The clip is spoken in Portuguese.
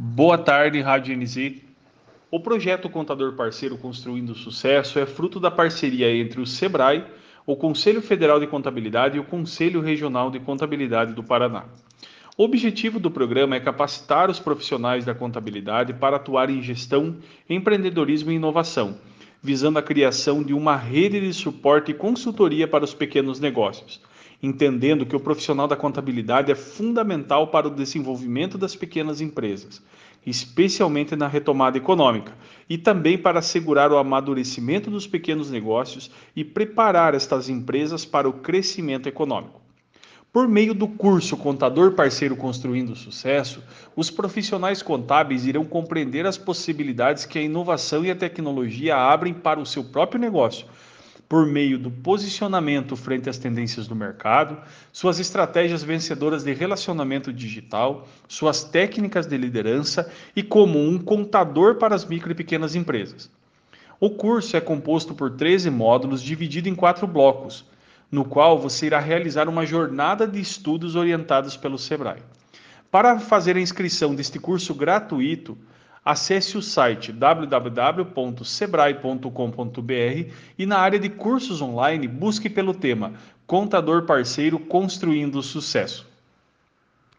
Boa tarde, Rádio NZ. O projeto Contador Parceiro Construindo Sucesso é fruto da parceria entre o SEBRAE, o Conselho Federal de Contabilidade e o Conselho Regional de Contabilidade do Paraná. O objetivo do programa é capacitar os profissionais da contabilidade para atuar em gestão, empreendedorismo e inovação, visando a criação de uma rede de suporte e consultoria para os pequenos negócios entendendo que o profissional da contabilidade é fundamental para o desenvolvimento das pequenas empresas, especialmente na retomada econômica, e também para assegurar o amadurecimento dos pequenos negócios e preparar estas empresas para o crescimento econômico. Por meio do curso Contador Parceiro Construindo Sucesso, os profissionais contábeis irão compreender as possibilidades que a inovação e a tecnologia abrem para o seu próprio negócio por meio do posicionamento frente às tendências do mercado, suas estratégias vencedoras de relacionamento digital, suas técnicas de liderança e como um contador para as micro e pequenas empresas. O curso é composto por 13 módulos dividido em quatro blocos, no qual você irá realizar uma jornada de estudos orientados pelo Sebrae. Para fazer a inscrição deste curso gratuito, acesse o site www.sebrae.com.br e na área de cursos online busque pelo tema Contador Parceiro Construindo Sucesso.